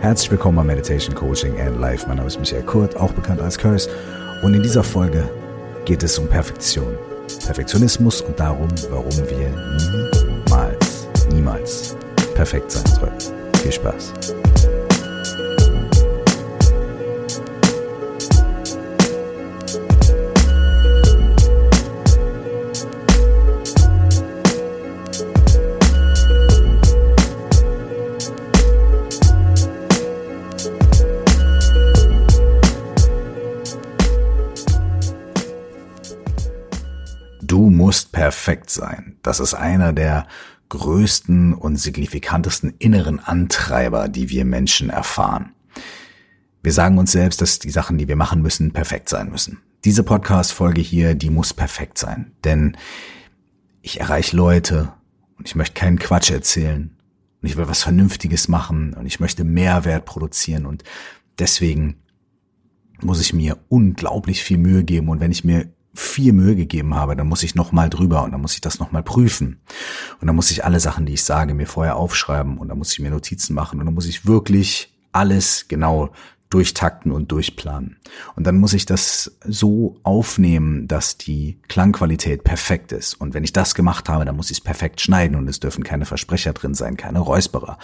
Herzlich willkommen bei Meditation Coaching and Life. Mein Name ist Michael Kurt, auch bekannt als Curse. Und in dieser Folge geht es um Perfektion. Perfektionismus und darum, warum wir niemals, niemals perfekt sein sollten. Viel Spaß. Musst perfekt sein. Das ist einer der größten und signifikantesten inneren Antreiber, die wir Menschen erfahren. Wir sagen uns selbst, dass die Sachen, die wir machen müssen, perfekt sein müssen. Diese Podcast-Folge hier, die muss perfekt sein. Denn ich erreiche Leute und ich möchte keinen Quatsch erzählen und ich will was Vernünftiges machen und ich möchte Mehrwert produzieren und deswegen muss ich mir unglaublich viel Mühe geben und wenn ich mir viel Mühe gegeben habe, dann muss ich nochmal drüber und dann muss ich das nochmal prüfen. Und dann muss ich alle Sachen, die ich sage, mir vorher aufschreiben und dann muss ich mir Notizen machen und dann muss ich wirklich alles genau durchtakten und durchplanen. Und dann muss ich das so aufnehmen, dass die Klangqualität perfekt ist. Und wenn ich das gemacht habe, dann muss ich es perfekt schneiden und es dürfen keine Versprecher drin sein, keine Räusperer.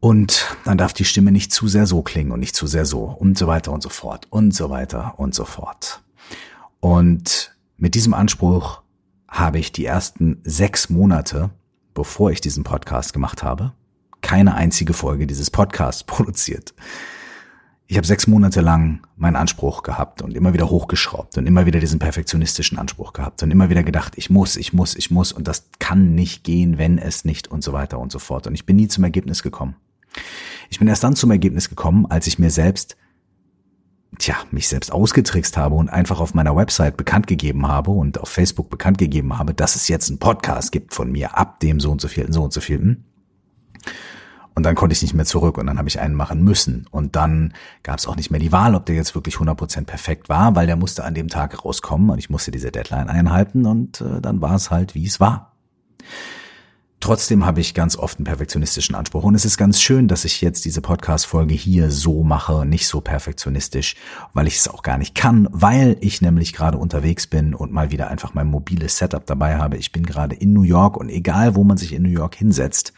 Und dann darf die Stimme nicht zu sehr so klingen und nicht zu sehr so und so weiter und so fort und so weiter und so fort. Und mit diesem Anspruch habe ich die ersten sechs Monate, bevor ich diesen Podcast gemacht habe, keine einzige Folge dieses Podcasts produziert. Ich habe sechs Monate lang meinen Anspruch gehabt und immer wieder hochgeschraubt und immer wieder diesen perfektionistischen Anspruch gehabt und immer wieder gedacht, ich muss, ich muss, ich muss und das kann nicht gehen, wenn es nicht und so weiter und so fort. Und ich bin nie zum Ergebnis gekommen. Ich bin erst dann zum Ergebnis gekommen, als ich mir selbst tja, mich selbst ausgetrickst habe und einfach auf meiner Website bekannt gegeben habe und auf Facebook bekannt gegeben habe, dass es jetzt einen Podcast gibt von mir ab dem so und so vielten, so und so vielten. Und dann konnte ich nicht mehr zurück und dann habe ich einen machen müssen. Und dann gab es auch nicht mehr die Wahl, ob der jetzt wirklich 100% perfekt war, weil der musste an dem Tag rauskommen und ich musste diese Deadline einhalten und äh, dann war es halt, wie es war. Trotzdem habe ich ganz oft einen perfektionistischen Anspruch. Und es ist ganz schön, dass ich jetzt diese Podcast-Folge hier so mache, nicht so perfektionistisch, weil ich es auch gar nicht kann, weil ich nämlich gerade unterwegs bin und mal wieder einfach mein mobiles Setup dabei habe. Ich bin gerade in New York und egal, wo man sich in New York hinsetzt,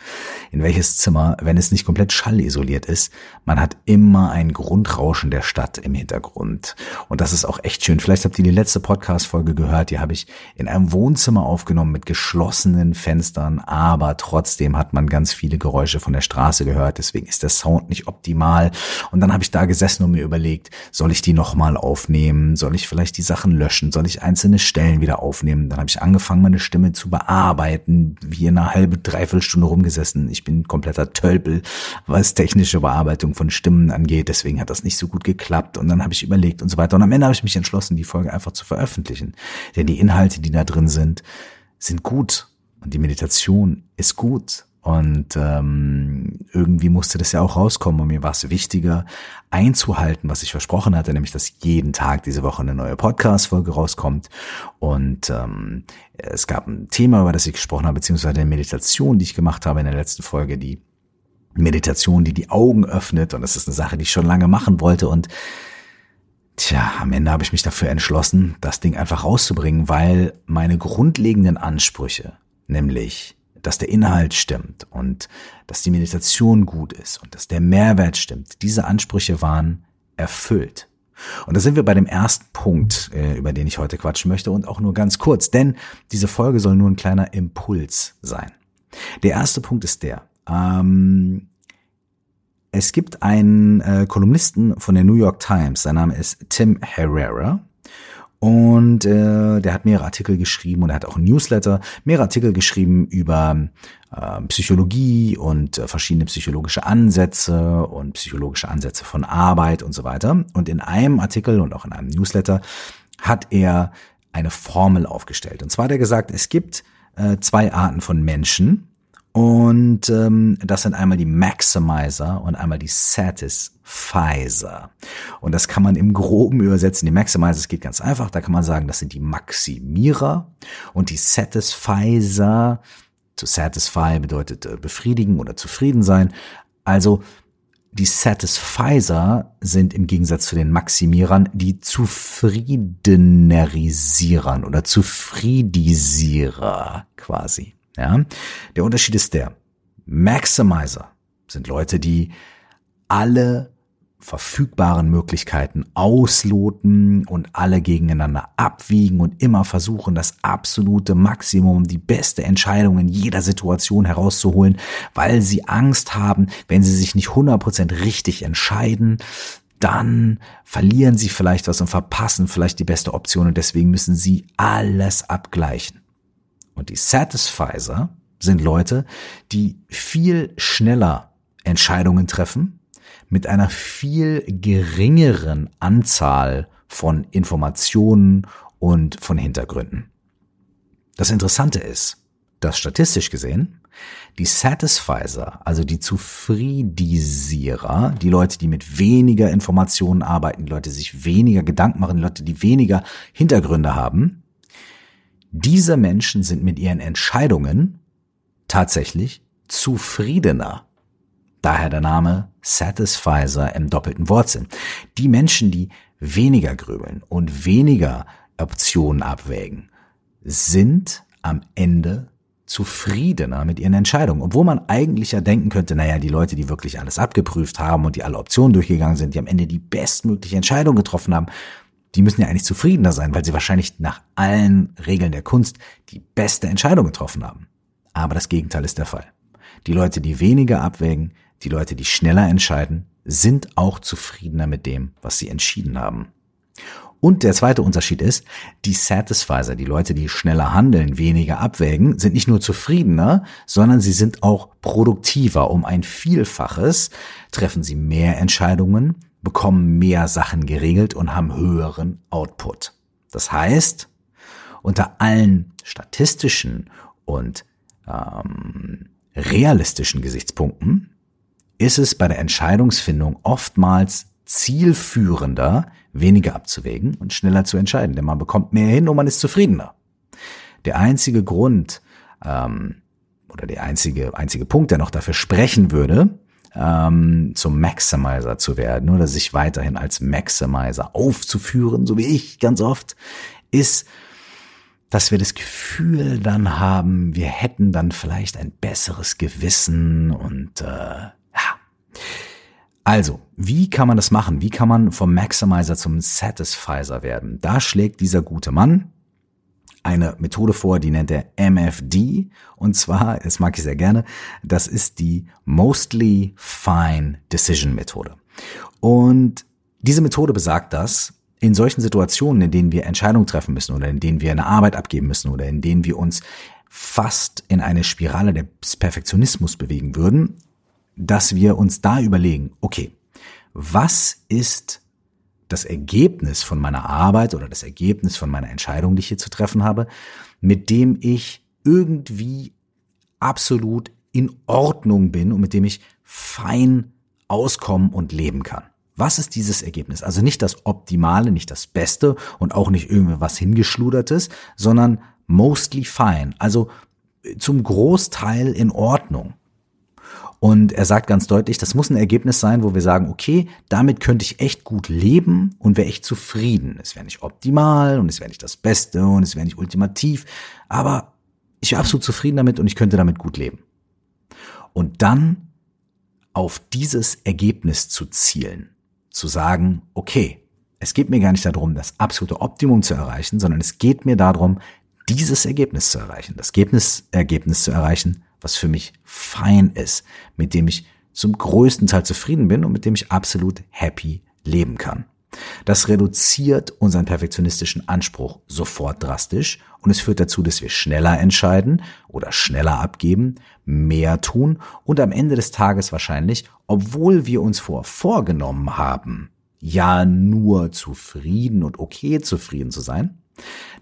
in welches Zimmer, wenn es nicht komplett schallisoliert ist, man hat immer ein Grundrauschen der Stadt im Hintergrund. Und das ist auch echt schön. Vielleicht habt ihr die letzte Podcast-Folge gehört, die habe ich in einem Wohnzimmer aufgenommen mit geschlossenen Fenstern, aber trotzdem hat man ganz viele Geräusche von der Straße gehört, deswegen ist der Sound nicht optimal. Und dann habe ich da gesessen und mir überlegt, soll ich die nochmal aufnehmen? Soll ich vielleicht die Sachen löschen? Soll ich einzelne Stellen wieder aufnehmen? Dann habe ich angefangen, meine Stimme zu bearbeiten, wie eine halbe, dreiviertel Stunde rumgesessen. Ich bin kompletter Tölpel, was technische Bearbeitung von Stimmen angeht, deswegen hat das nicht so gut geklappt. Und dann habe ich überlegt und so weiter. Und am Ende habe ich mich entschlossen, die Folge einfach zu veröffentlichen. Denn die Inhalte, die da drin sind, sind gut und die Meditation ist gut. Und ähm, irgendwie musste das ja auch rauskommen. Und mir war es wichtiger, einzuhalten, was ich versprochen hatte, nämlich dass jeden Tag diese Woche eine neue Podcast-Folge rauskommt. Und ähm, es gab ein Thema, über das ich gesprochen habe, beziehungsweise eine Meditation, die ich gemacht habe in der letzten Folge, die Meditation, die die Augen öffnet. Und das ist eine Sache, die ich schon lange machen wollte. Und Tja, am Ende habe ich mich dafür entschlossen, das Ding einfach rauszubringen, weil meine grundlegenden Ansprüche nämlich dass der Inhalt stimmt und dass die Meditation gut ist und dass der Mehrwert stimmt. Diese Ansprüche waren erfüllt. Und da sind wir bei dem ersten Punkt, äh, über den ich heute quatschen möchte und auch nur ganz kurz, denn diese Folge soll nur ein kleiner Impuls sein. Der erste Punkt ist der, ähm, es gibt einen äh, Kolumnisten von der New York Times, sein Name ist Tim Herrera und äh, der hat mehrere Artikel geschrieben und er hat auch ein Newsletter, mehrere Artikel geschrieben über äh, Psychologie und äh, verschiedene psychologische Ansätze und psychologische Ansätze von Arbeit und so weiter. Und in einem Artikel und auch in einem Newsletter hat er eine Formel aufgestellt. Und zwar hat er gesagt, es gibt äh, zwei Arten von Menschen, und ähm, das sind einmal die Maximizer und einmal die Satisfizer. Und das kann man im Groben übersetzen. Die Maximizer, das geht ganz einfach. Da kann man sagen, das sind die Maximierer. Und die Satisfizer, to satisfy bedeutet äh, befriedigen oder zufrieden sein. Also die Satisfizer sind im Gegensatz zu den Maximierern die Zufriedenerisierern oder Zufriedisierer quasi. Ja? Der Unterschied ist der, Maximizer sind Leute, die alle verfügbaren Möglichkeiten ausloten und alle gegeneinander abwiegen und immer versuchen, das absolute Maximum, die beste Entscheidung in jeder Situation herauszuholen, weil sie Angst haben, wenn sie sich nicht 100% richtig entscheiden, dann verlieren sie vielleicht was und verpassen vielleicht die beste Option und deswegen müssen sie alles abgleichen. Und die Satisfizer sind Leute, die viel schneller Entscheidungen treffen, mit einer viel geringeren Anzahl von Informationen und von Hintergründen. Das Interessante ist, dass statistisch gesehen die Satisfizer, also die Zufriedisierer, die Leute, die mit weniger Informationen arbeiten, die Leute, die sich weniger Gedanken machen, die Leute, die weniger Hintergründe haben, diese Menschen sind mit ihren Entscheidungen tatsächlich zufriedener Daher der Name Satisfizer im doppelten Wortsinn. Die Menschen, die weniger grübeln und weniger Optionen abwägen, sind am Ende zufriedener mit ihren Entscheidungen. Obwohl man eigentlich ja denken könnte, naja, die Leute, die wirklich alles abgeprüft haben und die alle Optionen durchgegangen sind, die am Ende die bestmögliche Entscheidung getroffen haben, die müssen ja eigentlich zufriedener sein, weil sie wahrscheinlich nach allen Regeln der Kunst die beste Entscheidung getroffen haben. Aber das Gegenteil ist der Fall. Die Leute, die weniger abwägen, die Leute, die schneller entscheiden, sind auch zufriedener mit dem, was sie entschieden haben. Und der zweite Unterschied ist, die Satisfizer, die Leute, die schneller handeln, weniger abwägen, sind nicht nur zufriedener, sondern sie sind auch produktiver. Um ein Vielfaches treffen sie mehr Entscheidungen, bekommen mehr Sachen geregelt und haben höheren Output. Das heißt, unter allen statistischen und ähm, realistischen Gesichtspunkten ist es bei der Entscheidungsfindung oftmals zielführender, weniger abzuwägen und schneller zu entscheiden, denn man bekommt mehr hin und man ist zufriedener. Der einzige Grund ähm, oder der einzige einzige Punkt, der noch dafür sprechen würde, ähm, zum Maximizer zu werden oder sich weiterhin als Maximizer aufzuführen, so wie ich ganz oft, ist, dass wir das Gefühl dann haben, wir hätten dann vielleicht ein besseres Gewissen und äh, also, wie kann man das machen? Wie kann man vom Maximizer zum Satisfizer werden? Da schlägt dieser gute Mann eine Methode vor, die nennt er MFD. Und zwar, das mag ich sehr gerne, das ist die Mostly Fine Decision Methode. Und diese Methode besagt dass in solchen Situationen, in denen wir Entscheidungen treffen müssen oder in denen wir eine Arbeit abgeben müssen oder in denen wir uns fast in eine Spirale des Perfektionismus bewegen würden, dass wir uns da überlegen, okay, was ist das Ergebnis von meiner Arbeit oder das Ergebnis von meiner Entscheidung, die ich hier zu treffen habe, mit dem ich irgendwie absolut in Ordnung bin und mit dem ich fein auskommen und leben kann. Was ist dieses Ergebnis? Also nicht das Optimale, nicht das Beste und auch nicht irgendwie was hingeschludertes, sondern mostly fine, also zum Großteil in Ordnung. Und er sagt ganz deutlich, das muss ein Ergebnis sein, wo wir sagen, okay, damit könnte ich echt gut leben und wäre echt zufrieden. Es wäre nicht optimal und es wäre nicht das Beste und es wäre nicht ultimativ, aber ich wäre absolut zufrieden damit und ich könnte damit gut leben. Und dann auf dieses Ergebnis zu zielen, zu sagen, okay, es geht mir gar nicht darum, das absolute Optimum zu erreichen, sondern es geht mir darum, dieses Ergebnis zu erreichen, das Ergebnis, Ergebnis zu erreichen, was für mich fein ist, mit dem ich zum größten Teil zufrieden bin und mit dem ich absolut happy leben kann. Das reduziert unseren perfektionistischen Anspruch sofort drastisch und es führt dazu, dass wir schneller entscheiden oder schneller abgeben, mehr tun und am Ende des Tages wahrscheinlich, obwohl wir uns vor vorgenommen haben, ja nur zufrieden und okay zufrieden zu sein,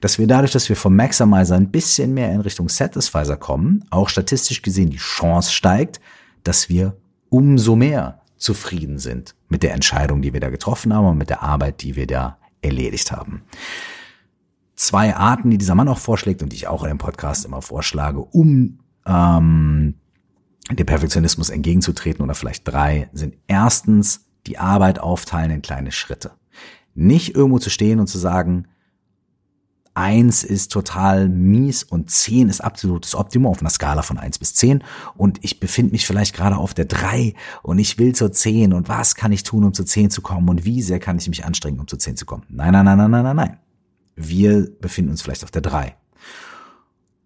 dass wir dadurch, dass wir vom Maximizer ein bisschen mehr in Richtung Satisfizer kommen, auch statistisch gesehen die Chance steigt, dass wir umso mehr zufrieden sind mit der Entscheidung, die wir da getroffen haben und mit der Arbeit, die wir da erledigt haben. Zwei Arten, die dieser Mann auch vorschlägt und die ich auch in dem Podcast immer vorschlage, um ähm, dem Perfektionismus entgegenzutreten oder vielleicht drei sind erstens die Arbeit aufteilen in kleine Schritte. Nicht irgendwo zu stehen und zu sagen, eins ist total mies und zehn ist absolutes Optimum auf einer Skala von eins bis zehn und ich befinde mich vielleicht gerade auf der drei und ich will zur zehn und was kann ich tun, um zu zehn zu kommen und wie sehr kann ich mich anstrengen, um zu zehn zu kommen. Nein, nein, nein, nein, nein, nein, nein. Wir befinden uns vielleicht auf der drei.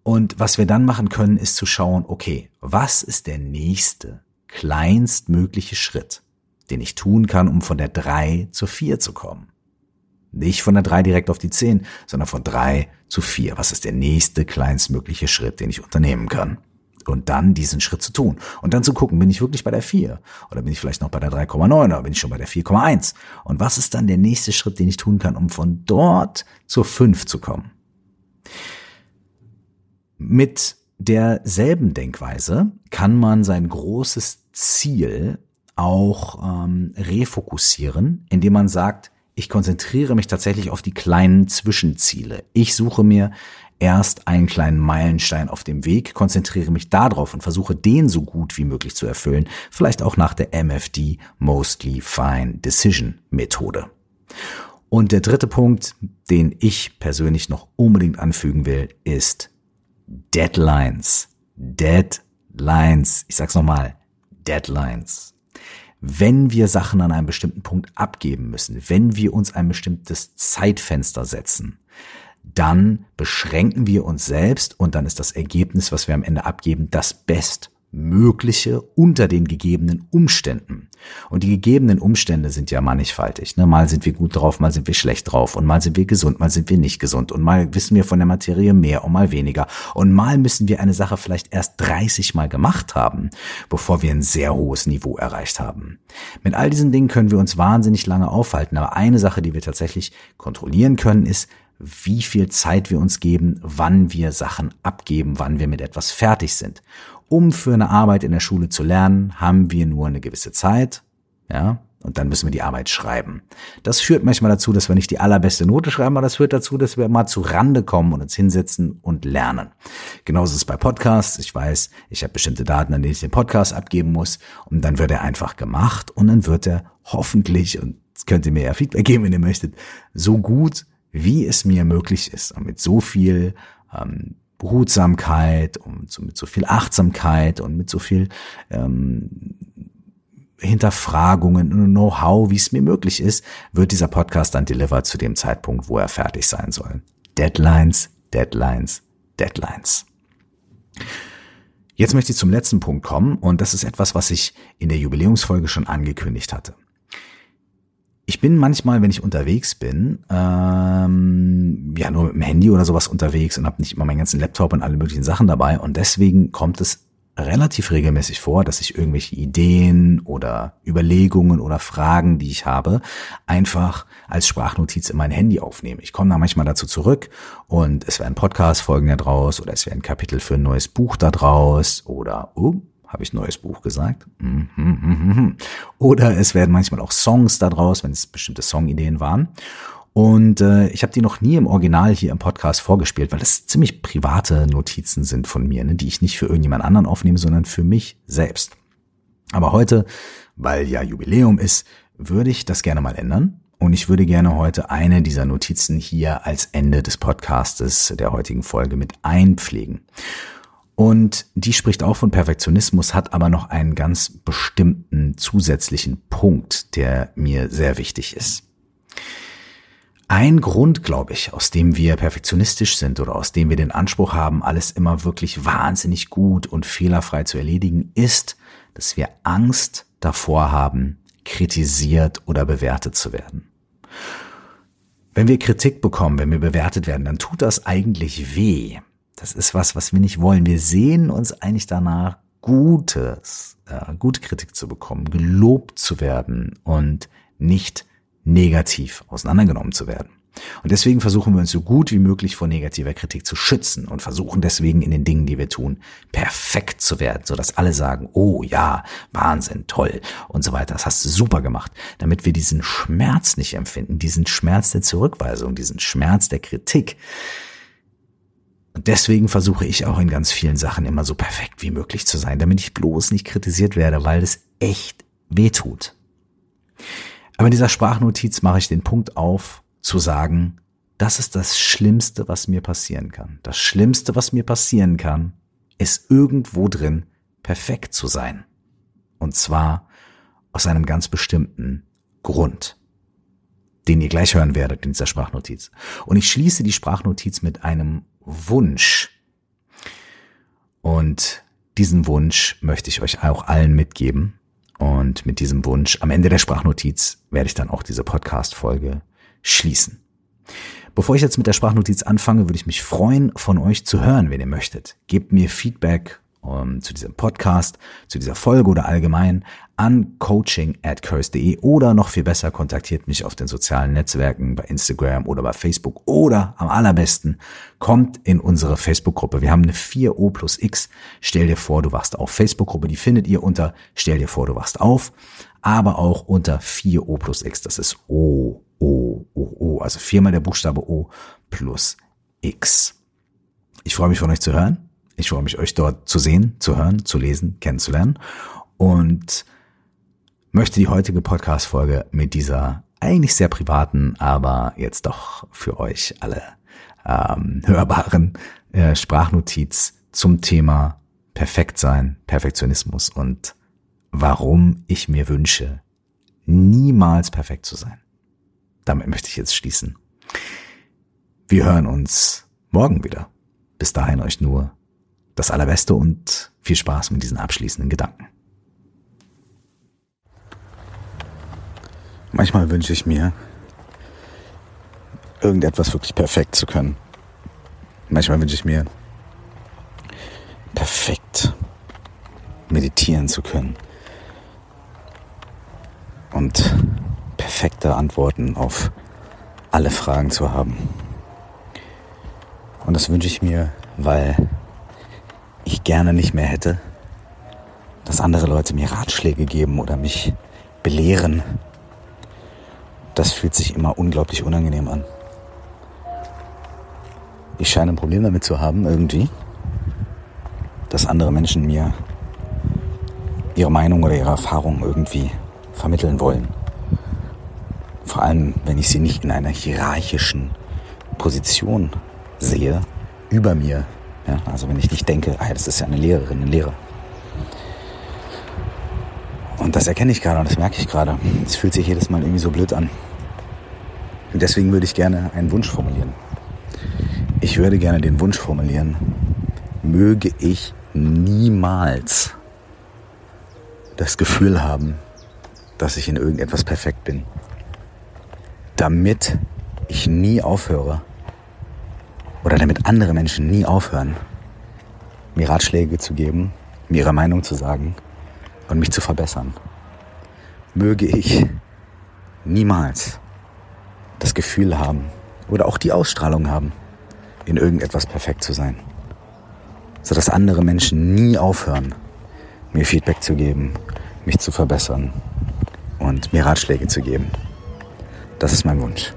Und was wir dann machen können, ist zu schauen, okay, was ist der nächste, kleinstmögliche Schritt, den ich tun kann, um von der drei zur vier zu kommen? Nicht von der 3 direkt auf die 10, sondern von 3 zu 4. Was ist der nächste kleinstmögliche Schritt, den ich unternehmen kann? Und dann diesen Schritt zu tun. Und dann zu gucken, bin ich wirklich bei der 4? Oder bin ich vielleicht noch bei der 3,9 oder bin ich schon bei der 4,1? Und was ist dann der nächste Schritt, den ich tun kann, um von dort zur 5 zu kommen? Mit derselben Denkweise kann man sein großes Ziel auch ähm, refokussieren, indem man sagt, ich konzentriere mich tatsächlich auf die kleinen Zwischenziele. Ich suche mir erst einen kleinen Meilenstein auf dem Weg, konzentriere mich darauf und versuche den so gut wie möglich zu erfüllen, vielleicht auch nach der MFD Mostly Fine Decision Methode. Und der dritte Punkt, den ich persönlich noch unbedingt anfügen will, ist Deadlines. Deadlines. Ich sag's nochmal. Deadlines wenn wir Sachen an einem bestimmten Punkt abgeben müssen, wenn wir uns ein bestimmtes Zeitfenster setzen, dann beschränken wir uns selbst und dann ist das Ergebnis, was wir am Ende abgeben, das Best Mögliche unter den gegebenen Umständen. Und die gegebenen Umstände sind ja mannigfaltig. Ne? Mal sind wir gut drauf, mal sind wir schlecht drauf und mal sind wir gesund, mal sind wir nicht gesund und mal wissen wir von der Materie mehr und mal weniger. Und mal müssen wir eine Sache vielleicht erst 30 Mal gemacht haben, bevor wir ein sehr hohes Niveau erreicht haben. Mit all diesen Dingen können wir uns wahnsinnig lange aufhalten, aber eine Sache, die wir tatsächlich kontrollieren können, ist, wie viel Zeit wir uns geben, wann wir Sachen abgeben, wann wir mit etwas fertig sind um für eine Arbeit in der Schule zu lernen, haben wir nur eine gewisse Zeit, ja, und dann müssen wir die Arbeit schreiben. Das führt manchmal dazu, dass wir nicht die allerbeste Note schreiben, aber das führt dazu, dass wir mal zu Rande kommen und uns hinsetzen und lernen. Genauso ist es bei Podcasts. Ich weiß, ich habe bestimmte Daten, an denen ich den Podcast abgeben muss und dann wird er einfach gemacht und dann wird er hoffentlich, und könnt ihr mir ja Feedback geben, wenn ihr möchtet, so gut, wie es mir möglich ist mit so viel ähm, Behutsamkeit und so, mit so viel Achtsamkeit und mit so viel ähm, Hinterfragungen und Know-how, wie es mir möglich ist, wird dieser Podcast dann delivered zu dem Zeitpunkt, wo er fertig sein soll. Deadlines, Deadlines, Deadlines. Jetzt möchte ich zum letzten Punkt kommen und das ist etwas, was ich in der Jubiläumsfolge schon angekündigt hatte. Ich bin manchmal, wenn ich unterwegs bin, ähm, ja nur mit dem Handy oder sowas unterwegs und habe nicht immer meinen ganzen Laptop und alle möglichen Sachen dabei. Und deswegen kommt es relativ regelmäßig vor, dass ich irgendwelche Ideen oder Überlegungen oder Fragen, die ich habe, einfach als Sprachnotiz in mein Handy aufnehme. Ich komme da manchmal dazu zurück und es werden Podcast-Folgen da draus oder es werden Kapitel für ein neues Buch da draus oder, oh, habe ich neues Buch gesagt? Mhm, Oder es werden manchmal auch Songs daraus, wenn es bestimmte Songideen waren. Und äh, ich habe die noch nie im Original hier im Podcast vorgespielt, weil das ziemlich private Notizen sind von mir, ne, die ich nicht für irgendjemand anderen aufnehme, sondern für mich selbst. Aber heute, weil ja Jubiläum ist, würde ich das gerne mal ändern. Und ich würde gerne heute eine dieser Notizen hier als Ende des Podcastes der heutigen Folge mit einpflegen. Und die spricht auch von Perfektionismus, hat aber noch einen ganz bestimmten zusätzlichen Punkt, der mir sehr wichtig ist. Ein Grund, glaube ich, aus dem wir perfektionistisch sind oder aus dem wir den Anspruch haben, alles immer wirklich wahnsinnig gut und fehlerfrei zu erledigen, ist, dass wir Angst davor haben, kritisiert oder bewertet zu werden. Wenn wir Kritik bekommen, wenn wir bewertet werden, dann tut das eigentlich weh. Das ist was, was wir nicht wollen. Wir sehen uns eigentlich danach, Gutes, äh, gute Kritik zu bekommen, gelobt zu werden und nicht negativ auseinandergenommen zu werden. Und deswegen versuchen wir uns so gut wie möglich vor negativer Kritik zu schützen und versuchen deswegen in den Dingen, die wir tun, perfekt zu werden, sodass alle sagen, oh ja, Wahnsinn, toll und so weiter. Das hast du super gemacht, damit wir diesen Schmerz nicht empfinden, diesen Schmerz der Zurückweisung, diesen Schmerz der Kritik, Und deswegen versuche ich auch in ganz vielen Sachen immer so perfekt wie möglich zu sein, damit ich bloß nicht kritisiert werde, weil es echt weh tut. Aber in dieser Sprachnotiz mache ich den Punkt auf, zu sagen, das ist das Schlimmste, was mir passieren kann. Das Schlimmste, was mir passieren kann, ist irgendwo drin perfekt zu sein. Und zwar aus einem ganz bestimmten Grund, den ihr gleich hören werdet in dieser Sprachnotiz. Und ich schließe die Sprachnotiz mit einem Wunsch. Und diesen Wunsch möchte ich euch auch allen mitgeben. Und mit diesem Wunsch am Ende der Sprachnotiz werde ich dann auch diese Podcast-Folge schließen. Bevor ich jetzt mit der Sprachnotiz anfange, würde ich mich freuen, von euch zu hören, wenn ihr möchtet. Gebt mir Feedback um, ähm, zu diesem Podcast, zu dieser Folge oder allgemein an coaching at curse.de oder noch viel besser kontaktiert mich auf den sozialen Netzwerken bei Instagram oder bei Facebook oder am allerbesten kommt in unsere Facebook-Gruppe. Wir haben eine 4O plus X. Stell dir vor, du wachst auf Facebook-Gruppe. Die findet ihr unter Stell dir vor, du wachst auf, aber auch unter 4O plus X. Das ist O, O, O, O. Also viermal der Buchstabe O plus X. Ich freue mich von euch zu hören. Ich freue mich, euch dort zu sehen, zu hören, zu lesen, kennenzulernen und möchte die heutige Podcast-Folge mit dieser eigentlich sehr privaten, aber jetzt doch für euch alle ähm, hörbaren äh, Sprachnotiz zum Thema Perfektsein, Perfektionismus und warum ich mir wünsche, niemals perfekt zu sein. Damit möchte ich jetzt schließen. Wir hören uns morgen wieder. Bis dahin euch nur das Allerbeste und viel Spaß mit diesen abschließenden Gedanken. Manchmal wünsche ich mir, irgendetwas wirklich perfekt zu können. Manchmal wünsche ich mir, perfekt meditieren zu können und perfekte Antworten auf alle Fragen zu haben. Und das wünsche ich mir, weil ich gerne nicht mehr hätte, dass andere Leute mir Ratschläge geben oder mich belehren. Das fühlt sich immer unglaublich unangenehm an. Ich scheine ein Problem damit zu haben, irgendwie, dass andere Menschen mir ihre Meinung oder ihre Erfahrung irgendwie vermitteln wollen. Vor allem, wenn ich sie nicht in einer hierarchischen Position sehe, über mir ja, also wenn ich nicht denke, ah, das ist ja eine Lehrerin, eine Lehrer. Und das erkenne ich gerade und das merke ich gerade. Es fühlt sich jedes Mal irgendwie so blöd an. Und deswegen würde ich gerne einen Wunsch formulieren. Ich würde gerne den Wunsch formulieren, möge ich niemals das Gefühl haben, dass ich in irgendetwas perfekt bin. Damit ich nie aufhöre, oder damit andere Menschen nie aufhören, mir Ratschläge zu geben, mir ihre Meinung zu sagen und mich zu verbessern. Möge ich niemals das Gefühl haben oder auch die Ausstrahlung haben, in irgendetwas perfekt zu sein. Sodass andere Menschen nie aufhören, mir Feedback zu geben, mich zu verbessern und mir Ratschläge zu geben. Das ist mein Wunsch.